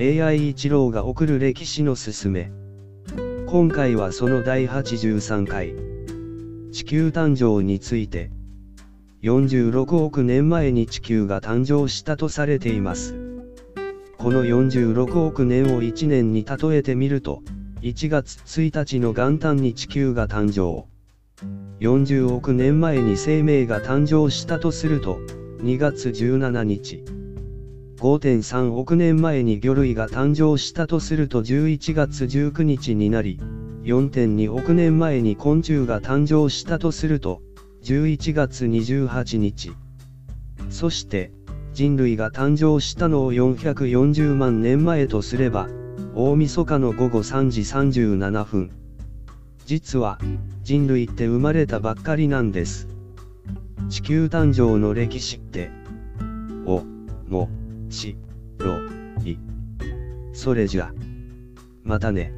AI 一郎が送る歴史のすすめ。今回はその第83回。地球誕生について。46億年前に地球が誕生したとされています。この46億年を1年に例えてみると、1月1日の元旦に地球が誕生。40億年前に生命が誕生したとすると、2月17日。5.3億年前に魚類が誕生したとすると11月19日になり、4.2億年前に昆虫が誕生したとすると、11月28日。そして、人類が誕生したのを440万年前とすれば、大晦日の午後3時37分。実は、人類って生まれたばっかりなんです。地球誕生の歴史って、お、も、し、ろ、い。それじゃ。またね。